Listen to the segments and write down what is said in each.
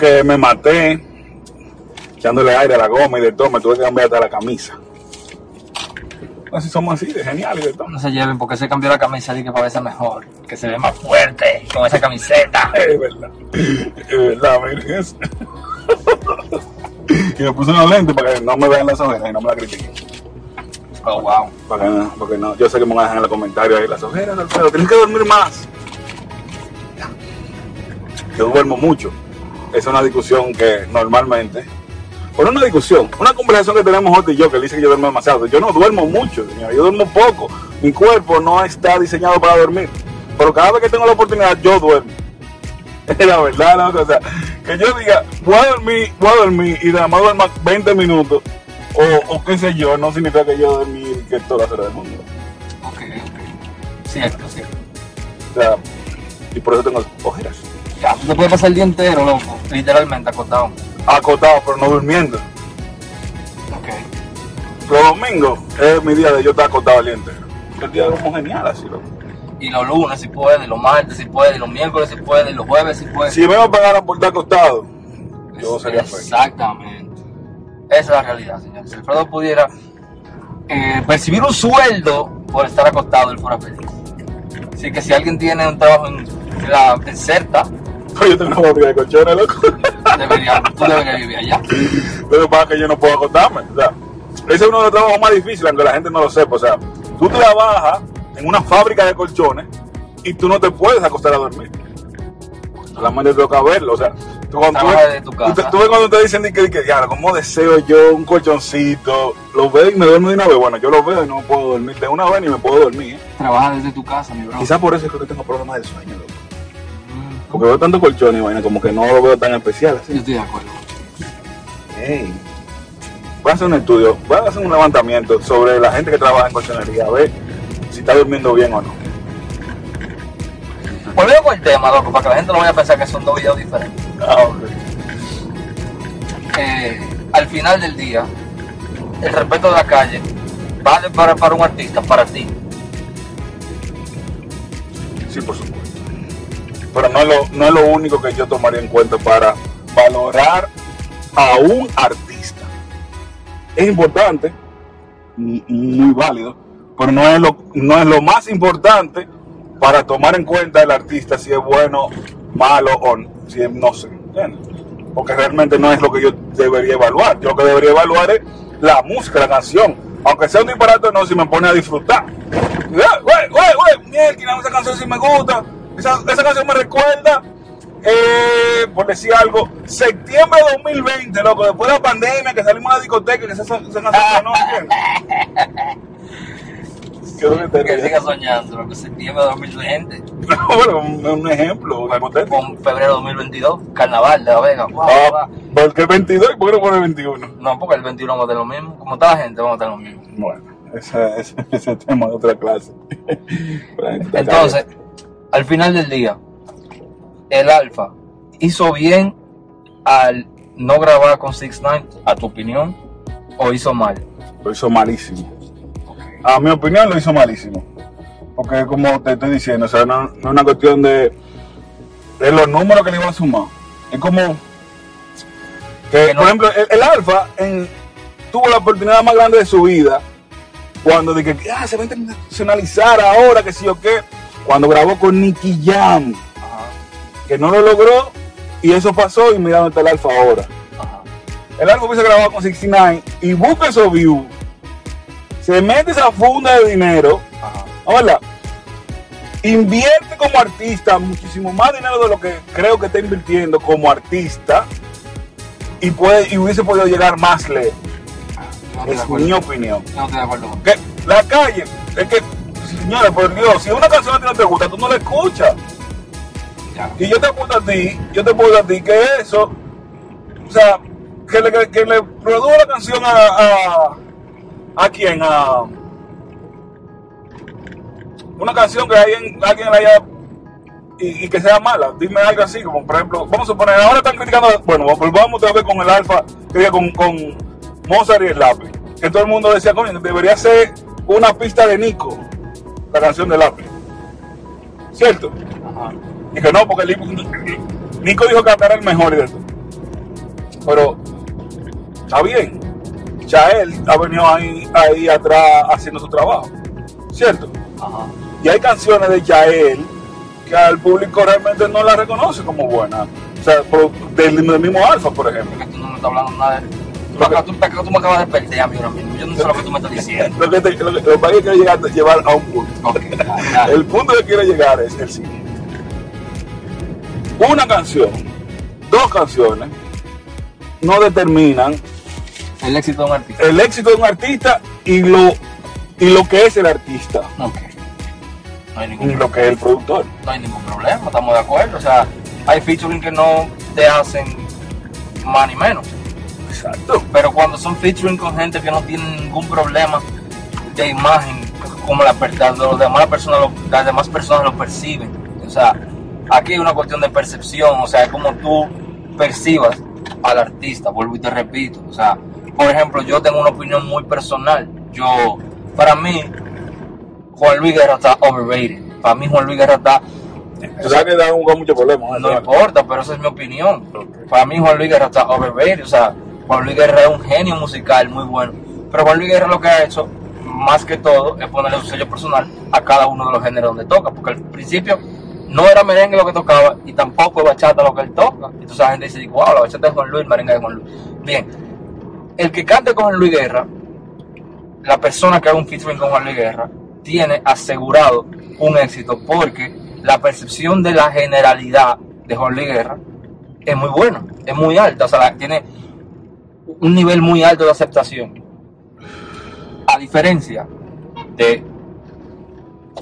Que me maté, echándole aire a la goma y de todo, me tuve que cambiar hasta la camisa. Así somos así, de genial y de todo. No se lleven porque se cambió la camisa y que para verse mejor, que se ve más fuerte con esa camiseta. Es verdad, es verdad, miren eso. y me puse unos lentes para que no me vean las ojeras y no me la critiquen. Oh, wow. Para que porque no, yo sé que me van a dejar en los comentarios ahí las ojeras, Alfredo, tienes que dormir más. Yo duermo mucho. Es una discusión que normalmente, por una discusión, una conversación que tenemos Jota y yo, que él dice que yo duermo demasiado. Yo no duermo mucho, señor, yo duermo poco. Mi cuerpo no está diseñado para dormir. Pero cada vez que tengo la oportunidad, yo duermo. Es la verdad, ¿no? O sea, que yo diga, voy a dormir, voy a dormir y nada más duerma 20 minutos, o, o qué sé yo, no significa que yo dormir que todas las horas del mundo. Ok, ok. Cierto, cierto. O sea, y por eso tengo ojeras. Ya, tú te puedes pasar el día entero, loco, literalmente acostado. Acotado, pero no durmiendo. Ok. Los domingos es mi día de yo estar acotado el día entero. El día como genial así, loco. Y los lunes si puede, los martes si puede, los miércoles si puede, los jueves si puede. Si me pagaran por estar acostado, yo sería feliz. Exactamente. Esa es la realidad, señor. Si Alfredo pudiera eh, percibir un sueldo por estar acostado, él fuera feliz. Así que si alguien tiene un trabajo en, la en Certa, Pero yo tengo una barriga de colchones, loco. debería, tú deberías vivir allá. Lo que pasa es que yo no puedo acostarme. O sea, ese es uno de los trabajos más difíciles, aunque la gente no lo sepa. O sea, tú trabajas en una fábrica de colchones y tú no te puedes acostar a dormir. Solamente te toca verlo. O sea, tú cuando tú ves, tú tú ves cuando te dicen de que, de que "Diablo, ¿cómo deseo yo un colchoncito? Lo veo y me duermo de una vez. Bueno, yo lo veo y no puedo dormir de una vez ni me puedo dormir. ¿eh? Trabaja desde tu casa, mi bro. Quizás por eso es que tengo problemas del sueño, loco. Porque veo tanto colchón y vaina, como que no lo veo tan especial así. Yo estoy de acuerdo. Hey. Voy a hacer un estudio, voy a hacer un levantamiento sobre la gente que trabaja en colchonería, a ver si está durmiendo bien o no. Volviendo con el tema, loco, para que la gente no vaya a pensar que son dos videos diferentes. Ah. Eh, al final del día, el respeto de la calle vale para, para un artista, para ti. Sí, por supuesto. Pero no es, lo, no es lo único que yo tomaría en cuenta para valorar a un artista. Es importante, muy válido, pero no es lo, no es lo más importante para tomar en cuenta el artista si es bueno, malo o si es, no sé. Porque realmente no es lo que yo debería evaluar. Yo lo que debería evaluar es la música, la canción. Aunque sea un disparate no, si me pone a disfrutar. Güey, güey, güey, mierda, esa canción sí me gusta. Esa, esa canción me recuerda, eh, por decir algo, septiembre de 2020, loco, después de la pandemia, que salimos a la discoteca, que esa, esa canción no, ¿entiendes? ¿Qué es lo que siga soñando, lo que septiembre de 2020, No, bueno, un, un ejemplo, un hipotético. con febrero de 2022, carnaval de La Vega. Ah. ¿Por qué 22 y por qué no pone 21? No, porque el 21 vamos a tener lo mismo. Como está la gente, vamos a tener lo mismo. Bueno, ese, ese, ese tema de otra clase. Entonces, al final del día, el Alfa hizo bien al no grabar con 6 9 a tu opinión, o hizo mal. Lo hizo malísimo. A mi opinión lo hizo malísimo. Porque como te estoy diciendo, o sea, no, no es una cuestión de, de los números que le iban a sumar. Es como que, Que no- por ejemplo, el, el Alfa en- tuvo la oportunidad más grande de su vida cuando dije que ah, se va a internacionalizar ahora, que sí o qué, cuando grabó con Nicky Jam, Ajá, que no lo logró y eso pasó y mira dónde está el Alfa ahora. ajá. El Alfa hubiese grabado con 69 y busca esos views, se mete esa funda de dinero, hola, invierte como artista muchísimo más dinero de lo que creo que está invirtiendo como artista y, puede, y hubiese podido llegar más lejos. No Es mi opinión. No estoy de acuerdo. Que la calle, es que, señores, por Dios, si una canción a ti no te gusta, tú no la escuchas. Ya. Y yo te apunto a ti, yo te puedo a ti que eso, o sea, que le, que le produjo la canción a, a, a quién, a una canción que alguien, alguien la haya y, y que sea mala, dime algo así, como por ejemplo, vamos a suponer, ahora están criticando, bueno, volvamos otra vez con el alfa, con, con Mozart y el lápiz, que todo el mundo decía, coño, debería ser una pista de Nico, la canción del lápiz, ¿cierto? Ajá. Y que no, porque el- Nico dijo que era el mejor y de todo. pero está bien. Chael ha venido ahí, ahí atrás haciendo su trabajo, ¿cierto? Ajá. Y hay canciones de Chael que al público realmente no la reconoce como buenas. O sea, del, del mismo Alfa, por ejemplo. Tú no me estás hablando nada de. Lo que- tú, tú, me acabas de perder ahora mismo. Yo no sé lo que tú me estás diciendo. Lo que, te, lo que, lo que es quiero llegar, llevar a un punto. El punto que quiero llegar es el siguiente. Una canción, dos canciones, no determinan El éxito de un artista. el éxito de un artista y lo, y lo que es el artista Ok. No hay ningún y lo que es el productor. no hay ningún problema, estamos de acuerdo. O sea, hay featuring que no te hacen más ni menos. Exacto. Pero cuando son featuring con gente que no tienen ningún problema de imagen, como la, per- la- los demás personas, lo- las demás personas lo perciben. O sea, aquí hay una cuestión de percepción, o sea, es como tú percibas al artista, vuelvo y te repito. O sea, por ejemplo, yo tengo una opinión muy personal. Yo, para mí, Juan Luis Guerra está overrated. Para mí, Juan Luis Guerra está Tú sabes que da un- con muchos problemas. no ¿no? importa, pero esa es mi opinión. Para mí Juan Luis Guerra está overrated, o sea, Juan Luis Guerra es un genio musical muy bueno. Pero Juan Luis Guerra lo que ha hecho, más que todo, es ponerle un sello personal a cada uno de los géneros donde toca. Porque al principio no era merengue lo que tocaba y tampoco es bachata lo que él toca. Entonces la gente dice, wow, la bachata es Juan Luis, el merengue es Juan Luis. Bien, el que cante con Juan Luis Guerra, la persona que haga un featuring con Juan Luis Guerra, tiene asegurado un éxito porque la percepción de la generalidad de Juan Luis Guerra es muy buena, es muy alta, o sea, tiene un nivel muy alto de aceptación. A diferencia de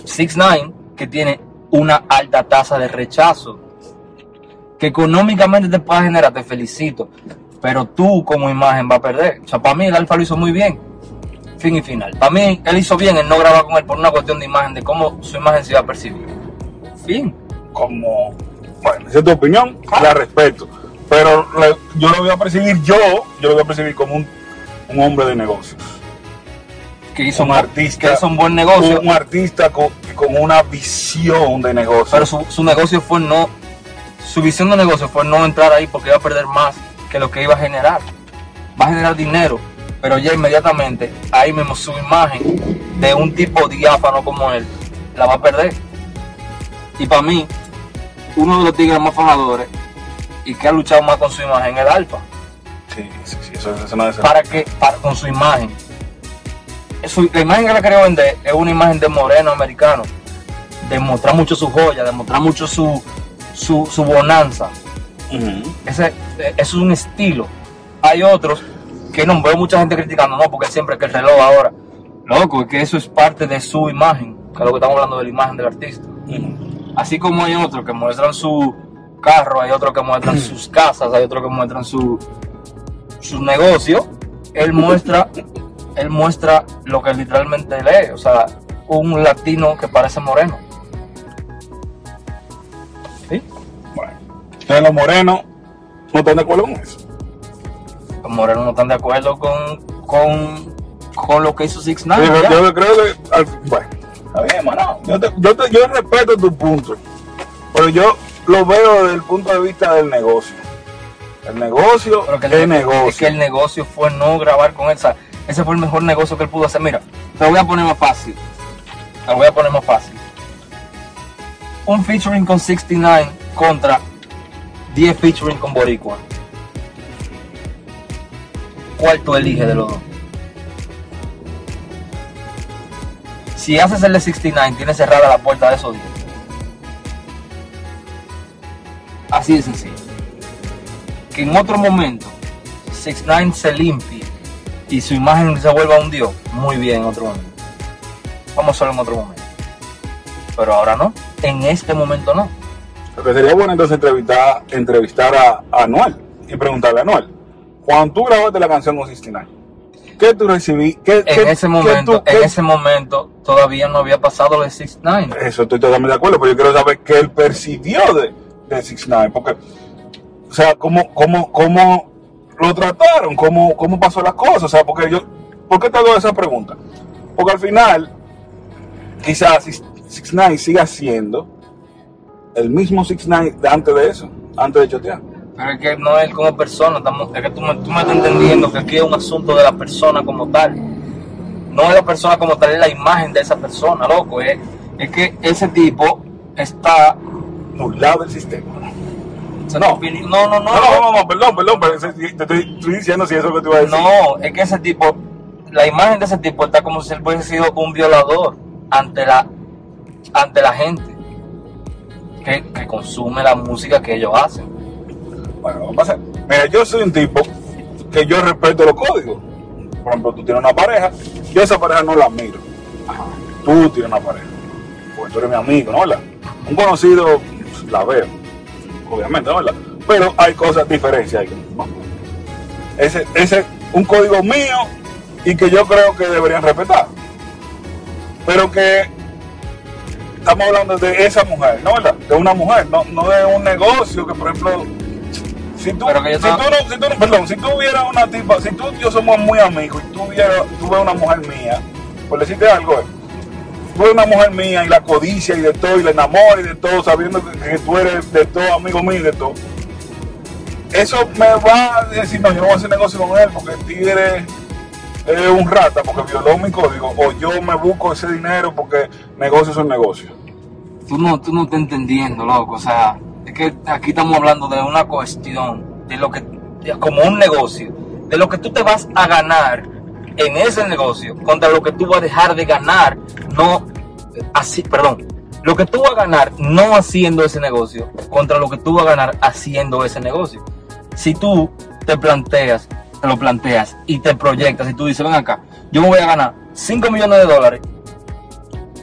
6 9 que tiene una alta tasa de rechazo, que económicamente te pueda generar, te felicito, pero tú como imagen va a perder. O sea, para mí el Alfa lo hizo muy bien, fin y final. Para mí él hizo bien en no grabar con él por una cuestión de imagen, de cómo su imagen se iba a percibir. Fin. Como, bueno, esa es tu opinión, la respeto. Yo lo voy a percibir yo, yo lo voy a percibir como un, un hombre de negocios. Que hizo Un un, artista. que hizo un buen negocio, Un, un artista con, con una visión de negocio. pero su, su negocio fue no, su visión de negocio fue no entrar ahí porque iba a perder más que lo que iba a generar. Va a generar dinero, pero ya inmediatamente ahí mismo su imagen de un tipo diáfano como él la va a perder. Y para mí, uno de los tigres más fajadores y que ha luchado más con su imagen el Alfa. Sí, sí, sí, eso, eso no es para que para, con su imagen. Su- la imagen que le quería vender es una imagen de moreno americano, de mostrar mucho su joya, de mostrar mucho su, su, su bonanza. Ese, es un estilo. Hay otros que no veo mucha gente criticando, no, porque siempre que el reloj ahora, loco, es que eso es parte de su imagen, que es lo que estamos hablando de la imagen del artista. Así como hay otros que muestran su carro, hay otros que muestran sus casas, hay otros que muestran su, su negocio, él muestra, él muestra lo que literalmente lee, o sea, un latino que parece moreno. ¿Sí? Bueno, entonces los morenos no están de acuerdo con eso. Los morenos no están de acuerdo con, con, con lo que hizo Six Yo, Nine. ya. yo creo que, al- bueno, está bien, mano. Yo, te- yo, te- yo respeto tu punto, pero yo lo veo desde el punto de vista del negocio. El negocio Pero que es el, negocio. es que el negocio fue no grabar con él. ese fue el mejor negocio que él pudo hacer. Mira, te voy a poner más fácil. Te voy a poner más fácil. Un featuring con 69 contra 10 featuring con Boricua. ¿Cuál tú eliges de los dos? Si haces el de 69, tienes cerrada la puerta de esos 10. Así de sencillo que en otro momento 6 9 se limpie y su imagen se vuelva un dios, muy bien en otro momento. Vamos a hacerlo en otro momento. Pero ahora no. En este momento no. Lo que sería bueno entonces entrevistar, entrevistar a, a Anuel y preguntarle a Anuel, cuando tú grabaste la canción con 69, ¿qué tú recibí? ¿Qué, En qué- ese qué momento, tú- en ese momento todavía no había pasado lo de 6 9 Eso estoy totalmente de acuerdo, pero yo quiero saber qué él percibió de, de 69, porque, o sea, cómo, cómo, cómo lo trataron, cómo, cómo pasó las cosas, o sea, porque yo, ¿por qué te hago esa pregunta? Porque al final, quizás 69 siga siendo el mismo 69 de antes de eso, antes de chotear. Pero es que no es como persona, estamos, es que tú me, tú me estás entendiendo que aquí es un asunto de la persona como tal. No es la persona como tal, es la imagen de esa persona, loco. Es, es que ese tipo está. Burlado del sistema. No. No, no, no. No, no, perdón, perdón, pero te estoy, diciendo si eso que te iba a decir. No, es que ese tipo, la imagen de ese tipo está como si él hubiese sido un violador ante la, ante la gente que, que consume la música que ellos hacen. Bueno, vamos a hacer. Mira, yo soy un tipo que yo respeto los códigos. Por ejemplo, tú tienes una pareja, yo esa pareja no la admiro. Tú tienes una pareja, porque tú eres mi amigo, ¿no? Un conocido la veo, obviamente, ¿no? ¿verdad? Pero hay cosas, diferencias ahí. Ese, ese es un código mío y que yo creo que deberían respetar. Pero que estamos hablando de esa mujer, ¿no? ¿verdad? De una mujer, no, no de un negocio que, por ejemplo, si tú, si tú no, si tú no- perdón, si tú hubieras una tipa, si tú y yo somos muy amigos y tú hubieras, tú ves una mujer mía, por decirte algo, eh, ves una mujer mía y la codicia y de todo, y la enamora y de todo, sabiendo que, tú eres de todo, amigo mío y de todo. Eso me va a decir, no, yo no voy a hacer negocio con él porque el tigre es un rata, porque violó mi código, o yo me busco ese dinero porque negocio es un negocio. Tú no, tú no estás entendiendo, loco. O sea, es que aquí estamos hablando de una cuestión, de lo que, como un negocio, de lo que tú te vas a ganar en ese negocio contra lo que tú vas a dejar de ganar, no así, perdón, lo que tú vas a ganar no haciendo ese negocio contra lo que tú vas a ganar haciendo ese negocio. Si tú te planteas, te lo planteas y te proyectas y tú dices, ven acá, yo voy a ganar 5 millones de dólares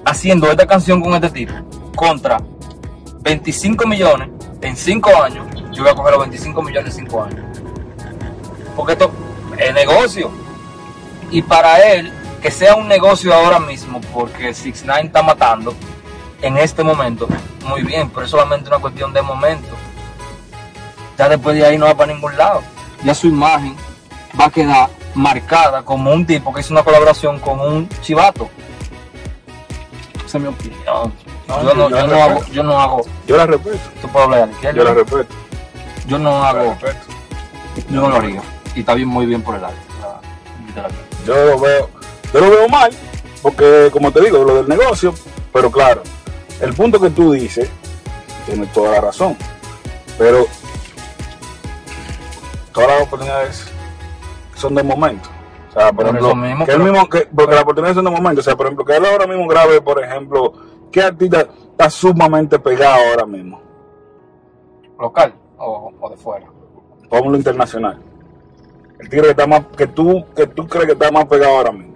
haciendo esta canción con este tipo contra 25 millones en 5 años, yo voy a coger los 25 millones en 5 años. Porque esto es negocio. Y para él, que sea un negocio ahora mismo, porque 6 9 está matando en este momento, muy bien, pero es solamente una cuestión de momento. Ya después de ahí no va para ningún lado. Ya su imagen va a quedar marcada como un tipo que hizo una colaboración con un chivato. Esa es mi opinión. No, yo, no, yo yo, la no hago, yo no hago, Yo la respeto, tú puedes hablar de yo la respeto, yo no hago, yo no lo haría. Y está bien, muy bien por el arte. la-. Yo lo veo, yo lo veo mal, porque como te digo, lo del negocio, pero claro, el punto que tú dices, tiene toda la razón. Pero todas las oportunidades son de momento. O sea, por Por ejemplo, mismo, que el pero- mismo, que, porque las oportunidades son de momento. O sea, por ejemplo, que él ahora mismo grabe, por ejemplo, ¿qué artista está sumamente pegado ahora mismo? Local o, o de fuera. Póngalo internacional. El tigre que está más, que tú, que tú crees que está más pegado ahora mismo.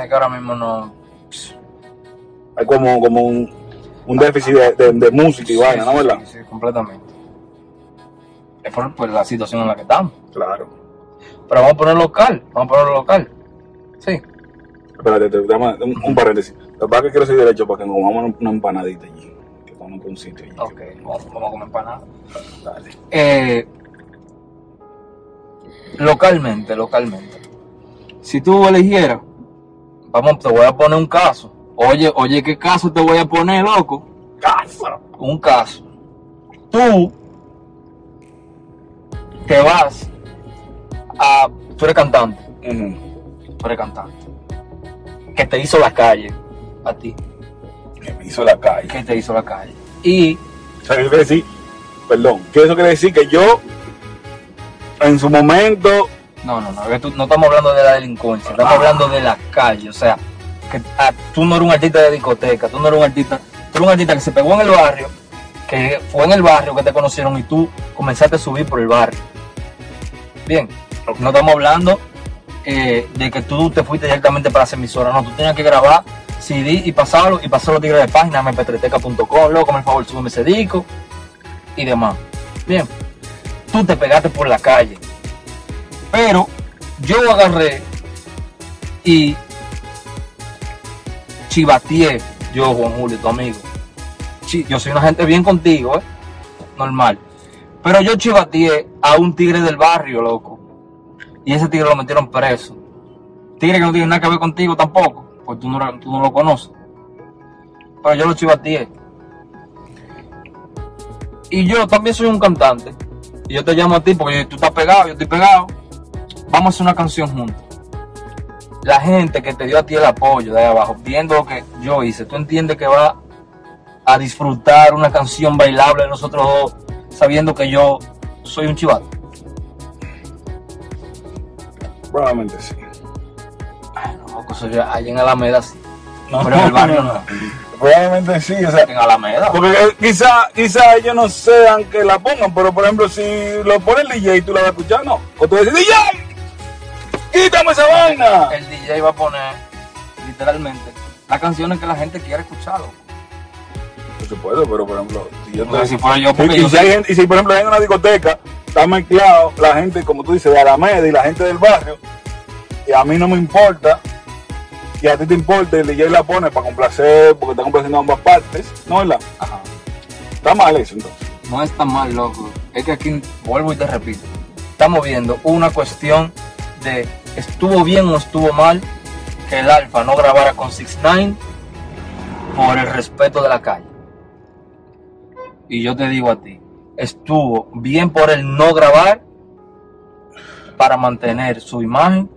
Es que ahora mismo no. Hay como, como un, un déficit de, de- de música y Sí, vaina, ¿no? ¿Verdad? Sí, sí, completamente. Es por, por la situación en la que estamos. Claro. Pero vamos a poner local, vamos a poner local. Sí. Espérate, te, dame un, un paréntesis. Lo que pasa es que quiero seguir derecho para que nos comamos una empanadita allí. Que conozco un sitio allí. Ok, vamos, vamos a comer empanada. Dale. Eh, localmente, localmente. Si tú eligieras, vamos, te voy a poner un caso. Oye, oye, ¿qué caso te voy a poner, loco? Caso. Un caso. Tú te vas a. Tú eres cantante, Ujú. tú eres cantante. Que te hizo la calle a ti. Que me hizo la calle. Que te hizo la calle. Y O sea, quiere decir, perdón, que eso quiere decir que yo, en su momento, No, no, no, no estamos hablando de la delincuencia, estamos Ah. hablando de la calle, o sea, que ah, tú no eres un artista de discoteca, tú no eres un artista, tú eres un artista que se pegó en el barrio, que fue en el barrio que te conocieron y tú comenzaste a subir por el barrio. Bien, no estamos hablando eh, de que tú te fuiste directamente para las emisoras, no, tú tenías que grabar CD y pasarlo, y pasarlo a tigres de página, mp3teca.com, loco, por favor, súbeme ese disco y demás. Bien, tú te pegaste por la calle. Pero yo agarré y chivateé, yo Juan Julio, tu amigo. Yo soy una gente bien contigo, ¿eh? Normal. Pero yo chivateé a un tigre del barrio, loco. Y ese tigre lo metieron preso. Tigre que no tiene nada que ver contigo tampoco, pues tú no, tú no lo conoces. Pero yo lo chivateé. Y yo también soy un cantante. Y yo te llamo a ti porque tú estás pegado, yo estoy pegado. Vamos a hacer una canción juntos. La gente que te dio a ti el apoyo de ahí abajo, viendo lo que yo hice, tú entiendes que va a disfrutar una canción bailable de nosotros dos, sabiendo que yo soy un chivato. Probablemente sí. Ay, no, loco, eso ya allá en Alameda sí. Pero en el barrio no. Probablemente sí, o sea, En Alameda. porque eh, quizá, quizá ellos no sean que la pongan, pero por ejemplo, si lo pone el DJ y tú la vas a escuchar, no. O tú dices, DJ, quítame esa vaina. El DJ va a poner, literalmente, las canciones que la gente quiere escuchar. loco. Por supuesto, pero por ejemplo, si yo te- si fuera yo, Y, y si soy- hay gente- y si por ejemplo hay una discoteca, está mezclado la gente, como tú dices, de Alameda y la gente del barrio, y a mí no me importa, y a ti te importa, el DJ la pone para complacer, porque está complaciendo ambas partes, ¿no verdad? Ajá. Está mal eso entonces. No está mal, loco. Es que aquí, vuelvo y te repito, estamos viendo una cuestión de estuvo bien o estuvo mal que el Alfa no grabara con 6 9 por el respeto de la calle. Y yo te digo a ti, estuvo bien por el no grabar para mantener su imagen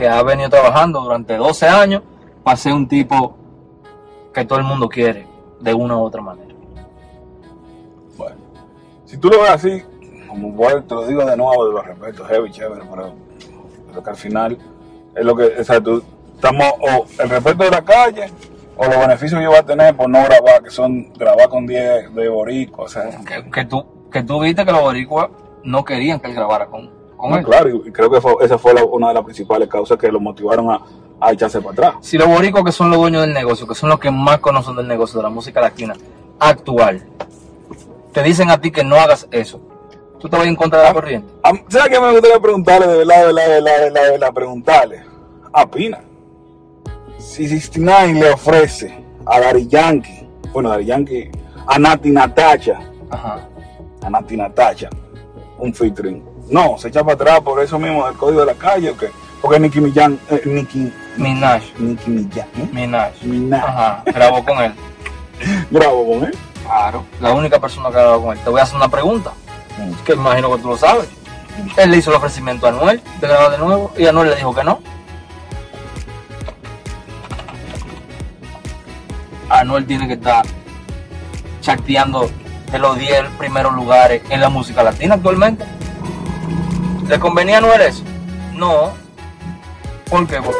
que ha venido trabajando durante 12 años para ser un tipo que todo el mundo quiere de una u otra manera. Bueno, si tú lo ves así, como bueno, te lo digo de nuevo, de los respetos, heavy, chévere, pero, pero que al final es lo que, o sea, tú, estamos, o el respeto de la calle, o los beneficios que yo voy a tener por no grabar, que son grabar con 10 de borico, o sea, que, que tú que tú viste que los boricuas no querían que él grabara con, él. claro, y creo que fue- esa fue la- una de las principales causas que lo motivaron a, a echarse para atrás. Si los boricuas que son los dueños del negocio, que son los que más conocen del negocio de la música latina actual, te dicen a ti que no hagas eso, tú te vas en contra de la corriente. A mí- ¿Sabes qué me gustaría preguntarle, de verdad, de verdad, de verdad, de verdad, de verdad, preguntarle? A Pina. Si 69 le ofrece a Dari Yankee, bueno, Dari Yankee, a Nati Natacha, Ajá. a Nati Natacha, un featuring. No, se echa para atrás por eso mismo del código de la calle, ¿o qué? Porque Nicki Millán, eh, Nicki, Minaj. Nicki Millán, ¿eh? Minaj. Minaj, Ajá. Grabó con él. bravo con él. Claro. La única persona que grabó con él. Te voy a hacer una pregunta, que imagino que tú lo sabes. Él le hizo el ofrecimiento a Anuel de grabar de nuevo y Anuel le dijo que no. Anuel tiene que estar charteando de los 10 primeros lugares en la música latina actualmente. ¿Le convenía a Anuel eso? No. ¿Por qué? Porque,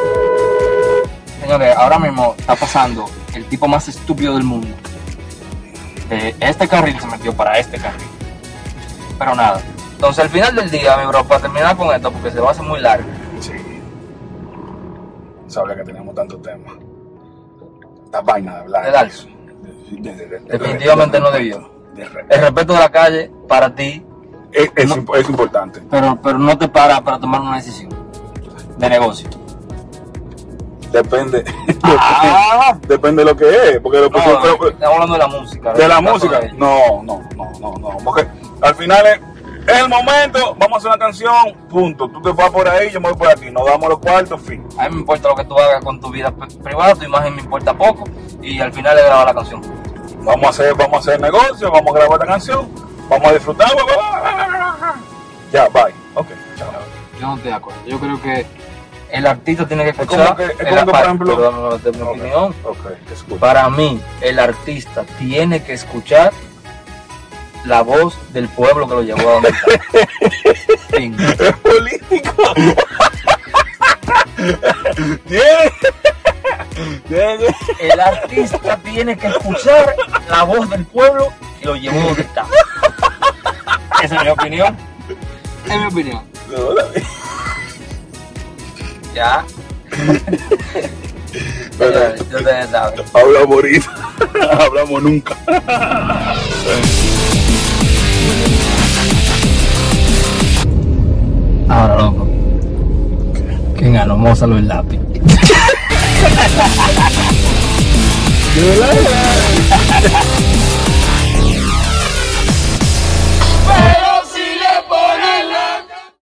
señores, ahora mismo está pasando el tipo más estúpido del mundo. De este carril se metió para este carril. Pero nada. Entonces al final del día, mi bro, para terminar con esto, porque se va a hacer muy largo. Sí. Sabía que teníamos tantos temas. Esta vaina de hablar. De darse. De- de- de- de- Definitivamente de- no debió. de- de- El respeto de la calle para ti, Es, es No. imp- es importante. pero, pero no te para para tomar una decisión de negocio. Depende. Ah, Depende de lo que es. Porque lo que no, estamos hablando de la música. de la música. de. No, no, no, no, no. Porque al final es, es el momento, vamos a hacer una canción, punto. Tú te vas por ahí, yo me voy por aquí. Nos damos los cuartos, fin. A mí me importa lo que tú hagas con tu vida privada, tu imagen me importa poco y al final le grabo la canción. Vamos a hacer, vamos a hacer negocio, vamos a grabar esta canción, vamos a disfrutar. Ya, bye. Ok, chao. Yo no estoy de acuerdo. Yo creo que el artista tiene que como escuchar. que- es el- como que, por para- ejemplo- de mi Ok, opinión. Ok, escucha. Para mí, el artista tiene que escuchar la voz del pueblo que lo llevó a donde está. Fin. Es político. Tiene- tiene- El artista tiene que escuchar la voz del pueblo que lo llevó donde está. Esa es mi opinión. Es mi opinión. No, la- Ya. Pero- Ya, ya ustedes saben. Hablamos nunca. Ahora, loco. ¿Quién ganó? Mózalo el lápiz.